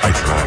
I try.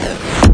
Yeah.